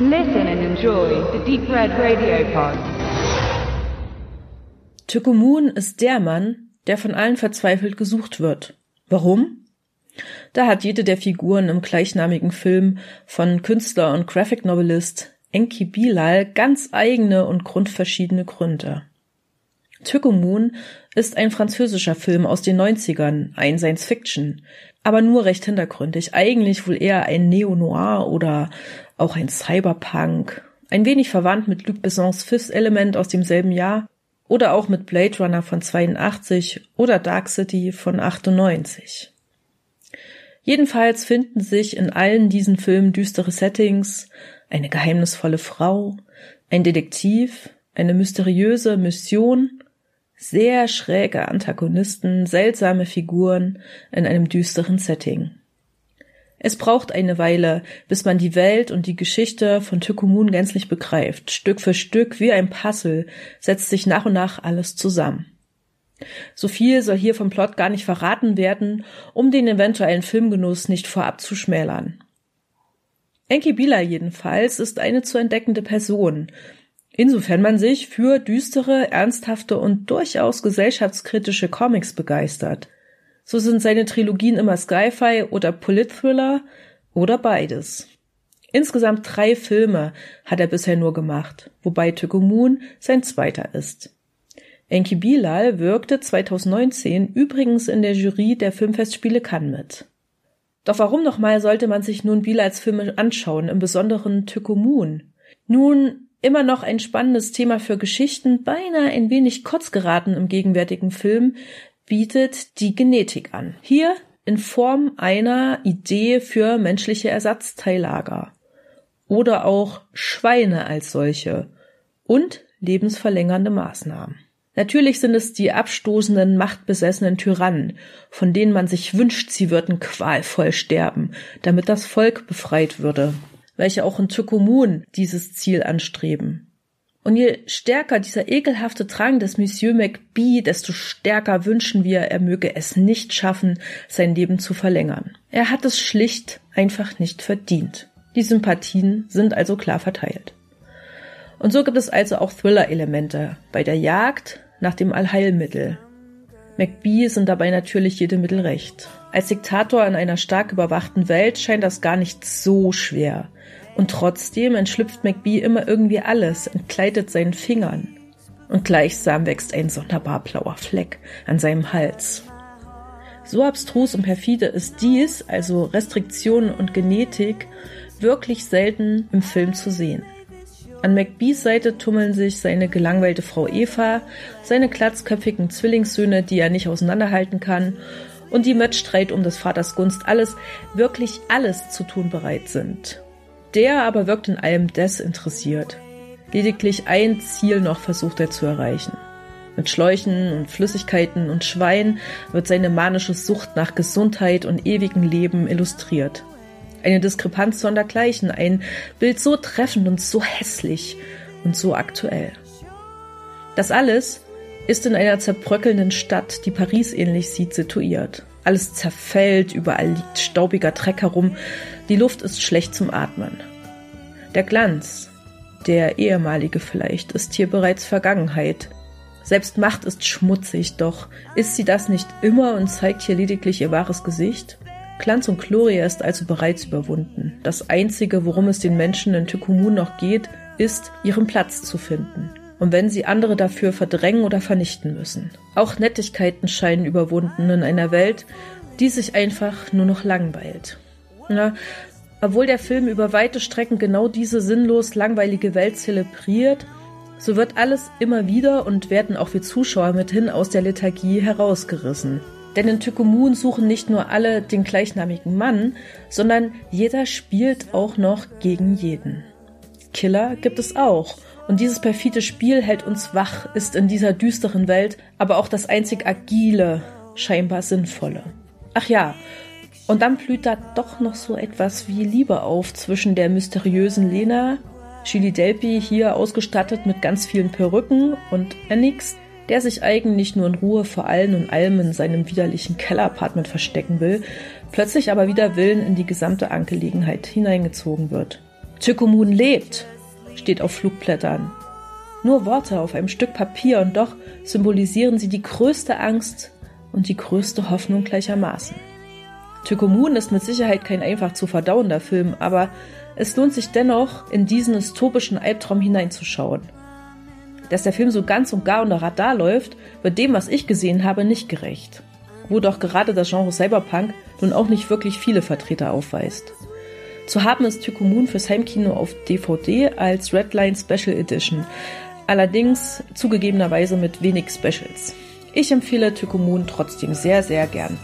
Listen and enjoy the Deep Red Radio Pod. Tykomun ist der Mann, der von allen verzweifelt gesucht wird. Warum? Da hat jede der Figuren im gleichnamigen Film von Künstler und Graphic Novelist Enki Bilal ganz eigene und grundverschiedene Gründe. Tykomun ist ein französischer Film aus den 90ern, ein Science Fiction, aber nur recht hintergründig, eigentlich wohl eher ein Neo-Noir oder auch ein Cyberpunk, ein wenig verwandt mit Luc Bessons Fifth Element aus demselben Jahr oder auch mit Blade Runner von 82 oder Dark City von 98. Jedenfalls finden sich in allen diesen Filmen düstere Settings, eine geheimnisvolle Frau, ein Detektiv, eine mysteriöse Mission sehr schräge Antagonisten, seltsame Figuren in einem düsteren Setting. Es braucht eine Weile, bis man die Welt und die Geschichte von Tykomun gänzlich begreift. Stück für Stück, wie ein Puzzle, setzt sich nach und nach alles zusammen. So viel soll hier vom Plot gar nicht verraten werden, um den eventuellen Filmgenuss nicht vorab zu schmälern. Enki Bila jedenfalls ist eine zu entdeckende Person, Insofern man sich für düstere, ernsthafte und durchaus gesellschaftskritische Comics begeistert. So sind seine Trilogien immer Sci-Fi oder Polit-Thriller oder beides. Insgesamt drei Filme hat er bisher nur gemacht, wobei Tycho Moon sein zweiter ist. Enki Bilal wirkte 2019 übrigens in der Jury der Filmfestspiele Cannes mit. Doch warum nochmal sollte man sich nun Bilals Filme anschauen, im Besonderen Tycho Moon? Nun, immer noch ein spannendes Thema für Geschichten, beinahe ein wenig kurz geraten im gegenwärtigen Film, bietet die Genetik an. Hier in Form einer Idee für menschliche Ersatzteillager oder auch Schweine als solche und lebensverlängernde Maßnahmen. Natürlich sind es die abstoßenden, machtbesessenen Tyrannen, von denen man sich wünscht, sie würden qualvoll sterben, damit das Volk befreit würde welche auch in Tukumun dieses Ziel anstreben. Und je stärker dieser ekelhafte Drang des Monsieur McBee, desto stärker wünschen wir, er möge es nicht schaffen, sein Leben zu verlängern. Er hat es schlicht einfach nicht verdient. Die Sympathien sind also klar verteilt. Und so gibt es also auch Thriller-Elemente bei der Jagd nach dem Allheilmittel. McBee sind dabei natürlich jede Mittel recht. Als Diktator in einer stark überwachten Welt scheint das gar nicht so schwer. Und trotzdem entschlüpft McBee immer irgendwie alles, entkleidet seinen Fingern. Und gleichsam wächst ein sonderbar blauer Fleck an seinem Hals. So abstrus und perfide ist dies, also Restriktionen und Genetik, wirklich selten im Film zu sehen. An McBees Seite tummeln sich seine gelangweilte Frau Eva, seine glatzköpfigen Zwillingssöhne, die er nicht auseinanderhalten kann, und die Möttstreit um des Vaters Gunst alles, wirklich alles zu tun bereit sind. Der aber wirkt in allem desinteressiert. Lediglich ein Ziel noch versucht er zu erreichen. Mit Schläuchen und Flüssigkeiten und Schwein wird seine manische Sucht nach Gesundheit und ewigem Leben illustriert. Eine Diskrepanz sondergleichen, ein Bild so treffend und so hässlich und so aktuell. Das alles ist in einer zerbröckelnden Stadt, die Paris ähnlich sieht, situiert. Alles zerfällt, überall liegt staubiger Dreck herum, die Luft ist schlecht zum Atmen. Der Glanz, der ehemalige vielleicht, ist hier bereits Vergangenheit. Selbst Macht ist schmutzig, doch ist sie das nicht immer und zeigt hier lediglich ihr wahres Gesicht? Glanz und Gloria ist also bereits überwunden. Das Einzige, worum es den Menschen in Tykumun noch geht, ist, ihren Platz zu finden. Und wenn sie andere dafür verdrängen oder vernichten müssen. Auch Nettigkeiten scheinen überwunden in einer Welt, die sich einfach nur noch langweilt. Ja, obwohl der Film über weite Strecken genau diese sinnlos langweilige Welt zelebriert, so wird alles immer wieder und werden auch wir Zuschauer mithin aus der Lethargie herausgerissen. Denn in Tykomun suchen nicht nur alle den gleichnamigen Mann, sondern jeder spielt auch noch gegen jeden. Killer gibt es auch. Und dieses perfide Spiel hält uns wach, ist in dieser düsteren Welt aber auch das einzig agile, scheinbar sinnvolle. Ach ja, und dann blüht da doch noch so etwas wie Liebe auf zwischen der mysteriösen Lena, Chili Delpi hier ausgestattet mit ganz vielen Perücken und Enix, der sich eigentlich nur in Ruhe vor allen und allem in seinem widerlichen Kellerapartment verstecken will, plötzlich aber wieder Willen in die gesamte Angelegenheit hineingezogen wird. Tykomun lebt, steht auf Flugblättern. Nur Worte auf einem Stück Papier und doch symbolisieren sie die größte Angst und die größte Hoffnung gleichermaßen. Tykomun ist mit Sicherheit kein einfach zu verdauender Film, aber es lohnt sich dennoch, in diesen dystopischen Albtraum hineinzuschauen. Dass der Film so ganz und gar unter Radar läuft, wird dem, was ich gesehen habe, nicht gerecht. Wo doch gerade das Genre Cyberpunk nun auch nicht wirklich viele Vertreter aufweist. Zu haben ist Tykomun fürs Heimkino auf DVD als Redline Special Edition, allerdings zugegebenerweise mit wenig Specials. Ich empfehle Tykomun trotzdem sehr, sehr gern.